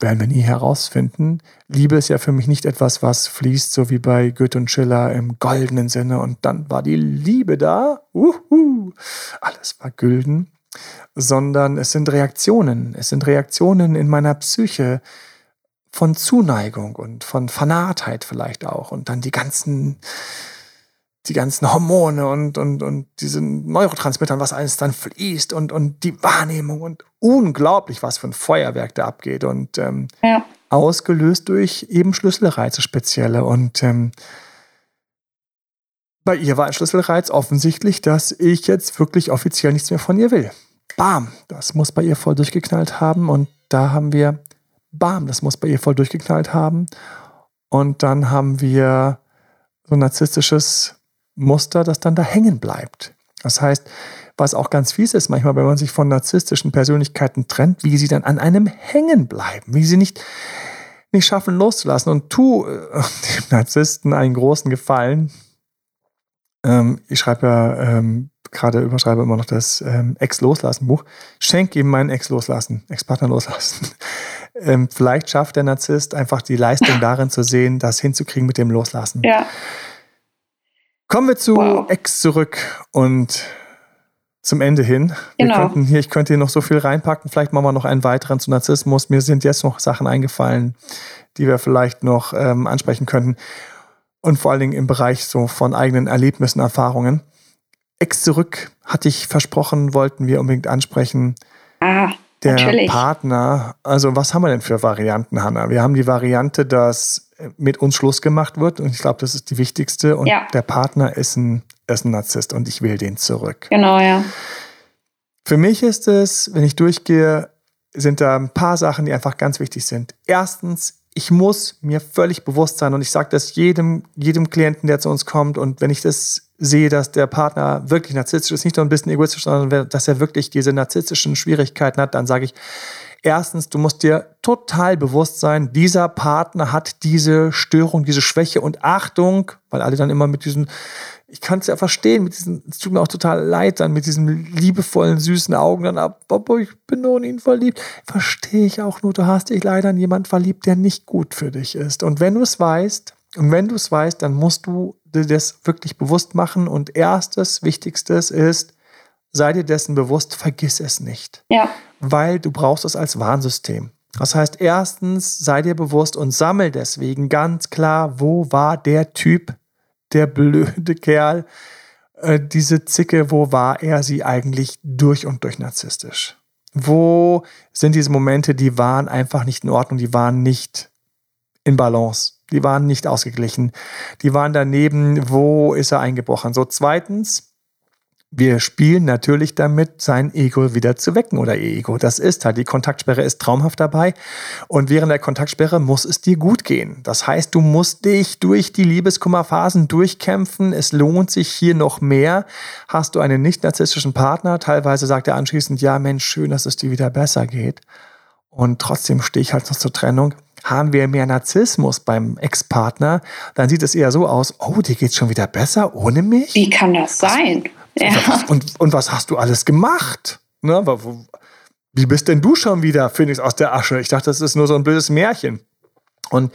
Werden wir nie herausfinden. Liebe ist ja für mich nicht etwas, was fließt, so wie bei Goethe und Schiller im goldenen Sinne. Und dann war die Liebe da. Uhu. Alles war gülden. Sondern es sind Reaktionen. Es sind Reaktionen in meiner Psyche, von Zuneigung und von Fanatheit vielleicht auch und dann die ganzen die ganzen Hormone und, und, und diese Neurotransmitter, was alles dann fließt und, und die Wahrnehmung und unglaublich, was für ein Feuerwerk da abgeht und ähm, ja. ausgelöst durch eben Schlüsselreize spezielle und ähm, bei ihr war ein Schlüsselreiz offensichtlich, dass ich jetzt wirklich offiziell nichts mehr von ihr will. Bam, das muss bei ihr voll durchgeknallt haben und da haben wir bam, das muss bei ihr voll durchgeknallt haben. Und dann haben wir so ein narzisstisches Muster, das dann da hängen bleibt. Das heißt, was auch ganz fies ist manchmal, wenn man sich von narzisstischen Persönlichkeiten trennt, wie sie dann an einem hängen bleiben, wie sie nicht, nicht schaffen loszulassen. Und tu äh, [laughs] dem Narzissten einen großen Gefallen. Ähm, ich schreibe ja ähm, gerade überschreibe immer noch das ähm, Ex-Loslassen-Buch. Schenk ihm meinen Ex-Loslassen, Ex-Partner loslassen. [laughs] ähm, vielleicht schafft der Narzisst einfach die Leistung [laughs] darin zu sehen, das hinzukriegen mit dem Loslassen. Ja. Kommen wir zu wow. Ex zurück und zum Ende hin. Genau. Wir könnten hier, ich könnte hier noch so viel reinpacken. Vielleicht machen wir noch einen weiteren zu Narzissmus. Mir sind jetzt noch Sachen eingefallen, die wir vielleicht noch ähm, ansprechen könnten. Und vor allen Dingen im Bereich so von eigenen Erlebnissen, Erfahrungen. Ex zurück hatte ich versprochen, wollten wir unbedingt ansprechen. Ah, der natürlich. Partner, also was haben wir denn für Varianten, Hanna? Wir haben die Variante, dass mit uns Schluss gemacht wird und ich glaube, das ist die wichtigste und ja. der Partner ist ein, ist ein Narzisst und ich will den zurück. Genau, ja. Für mich ist es, wenn ich durchgehe, sind da ein paar Sachen, die einfach ganz wichtig sind. Erstens, ich muss mir völlig bewusst sein und ich sage das jedem, jedem Klienten, der zu uns kommt und wenn ich das sehe, dass der Partner wirklich narzisstisch ist, nicht nur ein bisschen egoistisch, sondern dass er wirklich diese narzisstischen Schwierigkeiten hat, dann sage ich, erstens, du musst dir total bewusst sein, dieser Partner hat diese Störung, diese Schwäche und Achtung, weil alle dann immer mit diesen, ich kann es ja verstehen, mit diesen, es tut mir auch total leid dann, mit diesen liebevollen, süßen Augen dann ab, aber ich bin nur in ihn verliebt. Verstehe ich auch nur, du hast dich leider in jemanden verliebt, der nicht gut für dich ist. Und wenn du es weißt, und wenn du es weißt, dann musst du dir das wirklich bewusst machen. Und erstes, wichtigstes ist, sei dir dessen bewusst, vergiss es nicht. Ja. Weil du brauchst es als Warnsystem. Das heißt, erstens, sei dir bewusst und sammel deswegen ganz klar, wo war der Typ, der blöde Kerl, äh, diese Zicke, wo war er sie eigentlich durch und durch narzisstisch? Wo sind diese Momente, die waren einfach nicht in Ordnung, die waren nicht in Balance? Die waren nicht ausgeglichen. Die waren daneben, wo ist er eingebrochen? So, zweitens, wir spielen natürlich damit, sein Ego wieder zu wecken oder ihr Ego. Das ist halt, die Kontaktsperre ist traumhaft dabei. Und während der Kontaktsperre muss es dir gut gehen. Das heißt, du musst dich durch die Liebeskummerphasen durchkämpfen. Es lohnt sich hier noch mehr. Hast du einen nicht narzisstischen Partner, teilweise sagt er anschließend, ja Mensch, schön, dass es dir wieder besser geht. Und trotzdem stehe ich halt noch zur Trennung haben wir mehr Narzissmus beim Ex-Partner, dann sieht es eher so aus, oh, dir geht's schon wieder besser ohne mich? Wie kann das sein? Ja. und, und was hast du alles gemacht? Ne, wie bist denn du schon wieder, Phoenix aus der Asche? Ich dachte, das ist nur so ein blödes Märchen. Und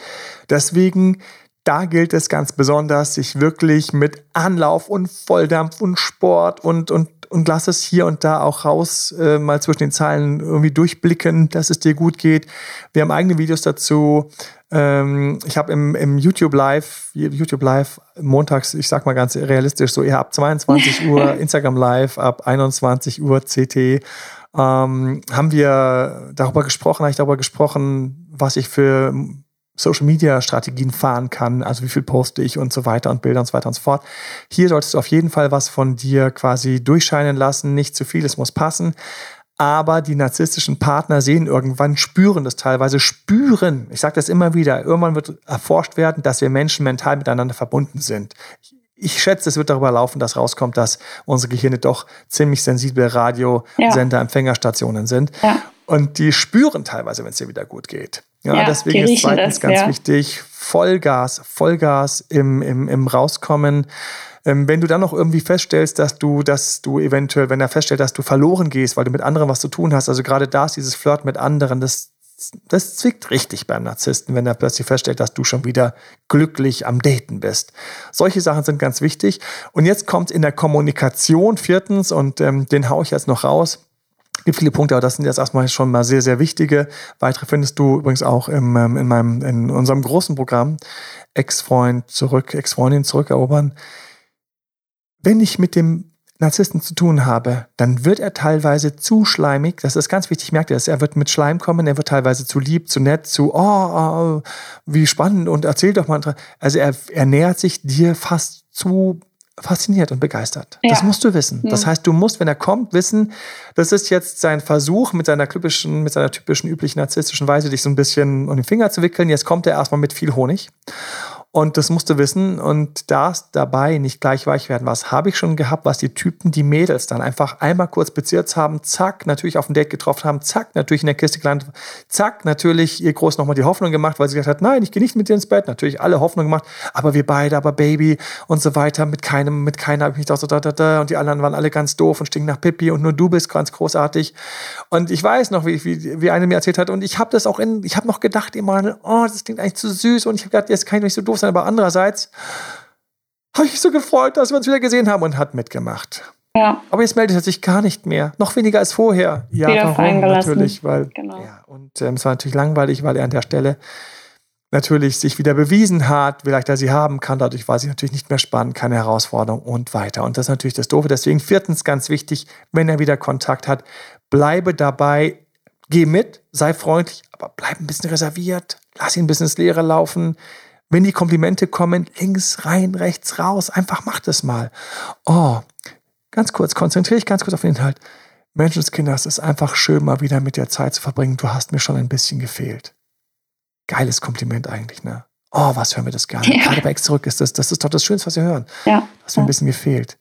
deswegen, da gilt es ganz besonders, sich wirklich mit Anlauf und Volldampf und Sport und, und und lass es hier und da auch raus, äh, mal zwischen den Zeilen irgendwie durchblicken, dass es dir gut geht. Wir haben eigene Videos dazu. Ähm, ich habe im, im YouTube Live, YouTube Live montags, ich sag mal ganz realistisch, so eher ab 22 [laughs] Uhr, Instagram Live ab 21 Uhr CT, ähm, haben wir darüber gesprochen, habe ich darüber gesprochen, was ich für Social-Media-Strategien fahren kann, also wie viel poste ich und so weiter und Bilder und so weiter und so fort. Hier solltest du auf jeden Fall was von dir quasi durchscheinen lassen, nicht zu viel, es muss passen. Aber die narzisstischen Partner sehen irgendwann, spüren das teilweise, spüren, ich sage das immer wieder, irgendwann wird erforscht werden, dass wir Menschen mental miteinander verbunden sind. Ich schätze, es wird darüber laufen, dass rauskommt, dass unsere Gehirne doch ziemlich sensible Radiosender, ja. Empfängerstationen sind. Ja. Und die spüren teilweise, wenn es dir wieder gut geht. Ja, ja deswegen ist zweitens das, ganz ja. wichtig, Vollgas, Vollgas im, im, im Rauskommen. Ähm, wenn du dann noch irgendwie feststellst, dass du, dass du eventuell, wenn er feststellt, dass du verloren gehst, weil du mit anderen was zu tun hast, also gerade da ist dieses Flirt mit anderen, das, das zwickt richtig beim Narzissten, wenn er plötzlich feststellt, dass du schon wieder glücklich am Daten bist. Solche Sachen sind ganz wichtig. Und jetzt kommt in der Kommunikation viertens, und ähm, den haue ich jetzt noch raus, gibt viele Punkte, aber das sind jetzt erstmal schon mal sehr, sehr wichtige. Weitere findest du übrigens auch im, ähm, in, meinem, in unserem großen Programm Ex-Freund zurück, Ex-Freundin zurückerobern. Wenn ich mit dem Narzissten zu tun habe, dann wird er teilweise zu schleimig. Das ist ganz wichtig, merkt ihr das. Er wird mit Schleim kommen, er wird teilweise zu lieb, zu nett, zu, oh, oh wie spannend und erzähl doch mal. Also er, er nähert sich dir fast zu fasziniert und begeistert. Ja. Das musst du wissen. Ja. Das heißt, du musst, wenn er kommt, wissen, das ist jetzt sein Versuch mit seiner typischen, mit seiner typischen üblichen narzisstischen Weise, dich so ein bisschen um den Finger zu wickeln. Jetzt kommt er erstmal mit viel Honig. Und das musst du wissen und darfst dabei nicht gleich weich werden. Was habe ich schon gehabt, was die Typen, die Mädels dann einfach einmal kurz bezirzt haben, zack, natürlich auf ein Date getroffen haben, zack, natürlich in der Kiste gelandet, zack, natürlich ihr groß nochmal die Hoffnung gemacht, weil sie gesagt hat, nein, ich gehe nicht mit dir ins Bett. Natürlich alle Hoffnung gemacht, aber wir beide, aber Baby und so weiter. Mit keinem, mit keiner habe ich mich doch so da, da, da. Und die anderen waren alle ganz doof und stinken nach Pippi und nur du bist ganz großartig. Und ich weiß noch, wie, wie, wie eine mir erzählt hat, und ich habe das auch in, ich habe noch gedacht, immer, oh, das klingt eigentlich zu süß und ich habe gedacht, jetzt kann ich nicht so doof sein aber andererseits habe ich mich so gefreut, dass wir uns wieder gesehen haben und hat mitgemacht. Ja. Aber jetzt meldet er sich gar nicht mehr. Noch weniger als vorher. Ja, wieder warum? Natürlich, weil. Genau. Ja, und ähm, es war natürlich langweilig, weil er an der Stelle natürlich sich wieder bewiesen hat, wie leicht er sie haben kann. Dadurch war sie natürlich nicht mehr spannend, keine Herausforderung und weiter. Und das ist natürlich das Doofe. Deswegen viertens ganz wichtig, wenn er wieder Kontakt hat, bleibe dabei, geh mit, sei freundlich, aber bleib ein bisschen reserviert, lass ihn ein bisschen ins Leere laufen. Wenn die Komplimente kommen, links rein, rechts raus, einfach mach das mal. Oh, ganz kurz, konzentriere dich ganz kurz auf den Inhalt. Menschenskinder, es ist einfach schön, mal wieder mit dir Zeit zu verbringen. Du hast mir schon ein bisschen gefehlt. Geiles Kompliment eigentlich, ne? Oh, was hören wir das gerne. [laughs] Ja. Gerade bei Ex zurück ist das, das ist doch das Schönste, was wir hören. Ja. Du hast mir ein bisschen gefehlt.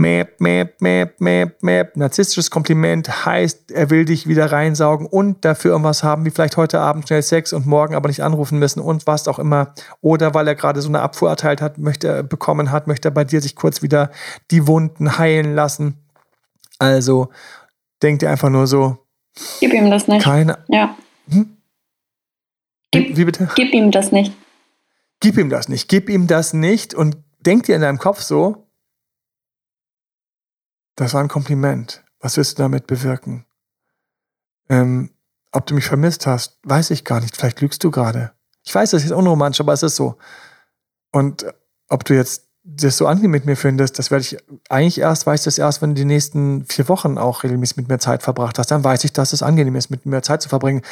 Mäp, mäp, mäp, mäp, mäp. Narzisstisches Kompliment heißt, er will dich wieder reinsaugen und dafür irgendwas haben, wie vielleicht heute Abend schnell Sex und morgen aber nicht anrufen müssen und was auch immer. Oder weil er gerade so eine Abfuhr erteilt hat, möchte bekommen hat, möchte er bei dir sich kurz wieder die Wunden heilen lassen. Also denkt ihr einfach nur so. Gib ihm das nicht. Keine. Ja. Hm? Gib, wie bitte? Gib ihm das nicht. Gib ihm das nicht. Gib ihm das nicht und denkt dir in deinem Kopf so, das war ein Kompliment. Was willst du damit bewirken? Ähm, ob du mich vermisst hast, weiß ich gar nicht. Vielleicht lügst du gerade. Ich weiß, das ist unromantisch, aber es ist so. Und ob du jetzt das so angenehm mit mir findest, das werde ich eigentlich erst, weiß ich das erst, wenn du die nächsten vier Wochen auch regelmäßig mit mir Zeit verbracht hast. Dann weiß ich, dass es angenehm ist, mit mir Zeit zu verbringen.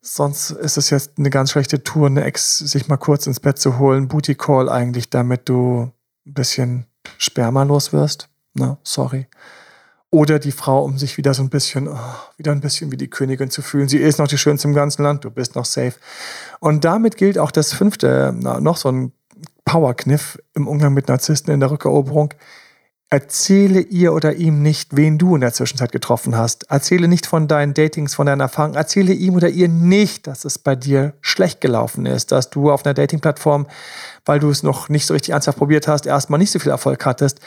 Sonst ist es jetzt eine ganz schlechte Tour, eine Ex sich mal kurz ins Bett zu holen, Booty Call eigentlich, damit du ein bisschen Sperma los wirst. Na, sorry. Oder die Frau, um sich wieder so ein bisschen, oh, wieder ein bisschen wie die Königin zu fühlen. Sie ist noch die schönste im ganzen Land, du bist noch safe. Und damit gilt auch das fünfte, na, noch so ein Powerkniff im Umgang mit Narzissten in der Rückeroberung. Erzähle ihr oder ihm nicht, wen du in der Zwischenzeit getroffen hast. Erzähle nicht von deinen Datings, von deinen Erfahrungen. Erzähle ihm oder ihr nicht, dass es bei dir schlecht gelaufen ist, dass du auf einer Datingplattform, weil du es noch nicht so richtig ernsthaft probiert hast, erstmal nicht so viel Erfolg hattest.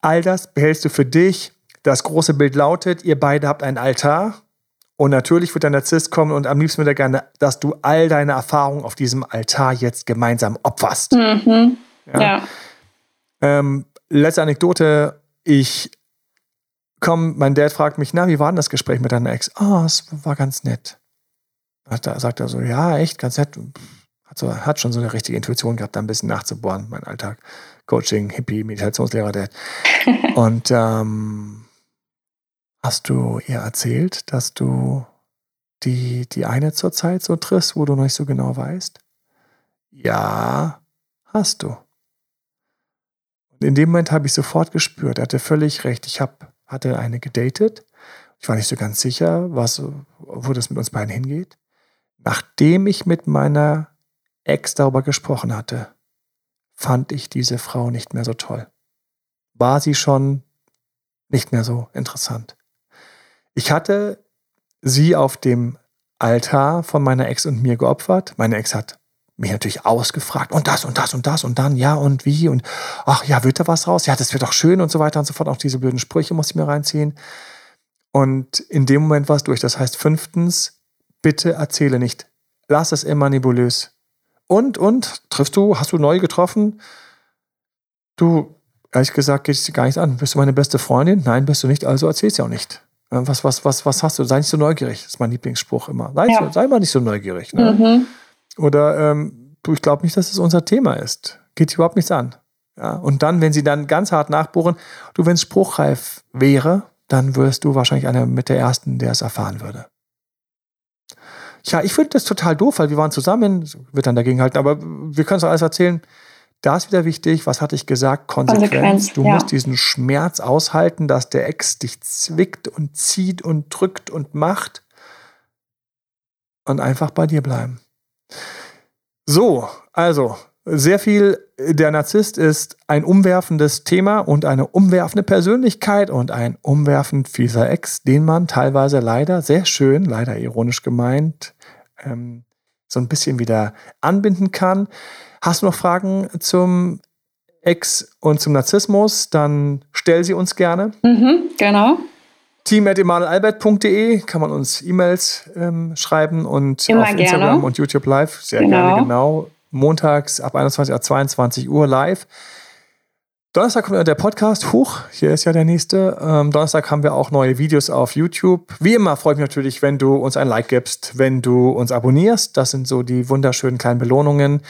All das behältst du für dich. Das große Bild lautet, ihr beide habt einen Altar und natürlich wird der Narzisst kommen und am liebsten würde er gerne, dass du all deine Erfahrungen auf diesem Altar jetzt gemeinsam opferst. Mhm. Ja. ja. Ähm, letzte Anekdote. Ich komme, mein Dad fragt mich, na, wie war denn das Gespräch mit deiner Ex? Ah, oh, es war ganz nett. Da sagt er so, ja, echt, ganz nett. Hat, so, hat schon so eine richtige Intuition gehabt, da ein bisschen nachzubohren, mein Alltag. Coaching, Hippie, Meditationslehrer, Dad. [laughs] Und ähm, hast du ihr erzählt, dass du die, die eine zurzeit so triffst, wo du noch nicht so genau weißt? Ja, hast du. Und in dem Moment habe ich sofort gespürt, er hatte völlig recht. Ich hab, hatte eine gedatet. Ich war nicht so ganz sicher, was, wo das mit uns beiden hingeht. Nachdem ich mit meiner Ex darüber gesprochen hatte, fand ich diese Frau nicht mehr so toll. War sie schon nicht mehr so interessant. Ich hatte sie auf dem Altar von meiner Ex und mir geopfert. Meine Ex hat mich natürlich ausgefragt und das und das und das und dann ja und wie und ach ja, wird da was raus? Ja, das wird doch schön und so weiter und so fort. Auch diese blöden Sprüche muss ich mir reinziehen. Und in dem Moment war es durch. Das heißt, fünftens, bitte erzähle nicht. Lass es immer nebulös. Und, und, triffst du, hast du neu getroffen? Du, ehrlich gesagt, geht es dir gar nicht an. Bist du meine beste Freundin? Nein, bist du nicht, also erzähl's ja auch nicht. Äh, was, was, was, was hast du? Sei nicht so neugierig. Das ist mein Lieblingsspruch immer. Sei, ja. so, sei mal nicht so neugierig. Ne? Mhm. Oder ähm, du, ich glaube nicht, dass es das unser Thema ist. Geht überhaupt nichts an. Ja? Und dann, wenn sie dann ganz hart nachbohren, du, wenn es spruchreif wäre, dann wirst du wahrscheinlich einer mit der ersten, der es erfahren würde. Ja, ich finde das total doof, weil wir waren zusammen, wird dann dagegen halten, aber wir können es alles erzählen. Da ist wieder wichtig, was hatte ich gesagt? Konsequenz. Konsequenz du ja. musst diesen Schmerz aushalten, dass der Ex dich zwickt und zieht und drückt und macht. Und einfach bei dir bleiben. So, also, sehr viel, der Narzisst ist ein umwerfendes Thema und eine umwerfende Persönlichkeit und ein umwerfend fieser Ex, den man teilweise leider sehr schön, leider ironisch gemeint, ähm, so ein bisschen wieder anbinden kann. Hast du noch Fragen zum Ex und zum Narzissmus? Dann stell sie uns gerne. Mhm, genau. Team.emanuelalbert.de kann man uns E-Mails ähm, schreiben und Immer auf Instagram gerne. und YouTube live. Sehr genau. gerne, genau. Montags ab 21 Uhr, 22 Uhr live. Donnerstag kommt der Podcast hoch. Hier ist ja der nächste. Ähm, Donnerstag haben wir auch neue Videos auf YouTube. Wie immer freut mich natürlich, wenn du uns ein Like gibst, wenn du uns abonnierst. Das sind so die wunderschönen kleinen Belohnungen.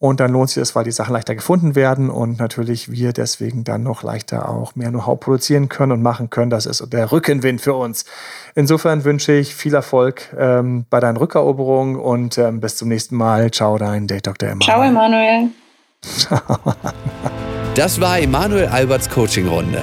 Und dann lohnt sich das, weil die Sachen leichter gefunden werden und natürlich wir deswegen dann noch leichter auch mehr Know-how produzieren können und machen können. Das ist der Rückenwind für uns. Insofern wünsche ich viel Erfolg ähm, bei deinen Rückeroberungen und ähm, bis zum nächsten Mal. Ciao, dein Date Dr. Emanuel. Ciao, Emanuel. [laughs] das war Emanuel Alberts Coaching-Runde.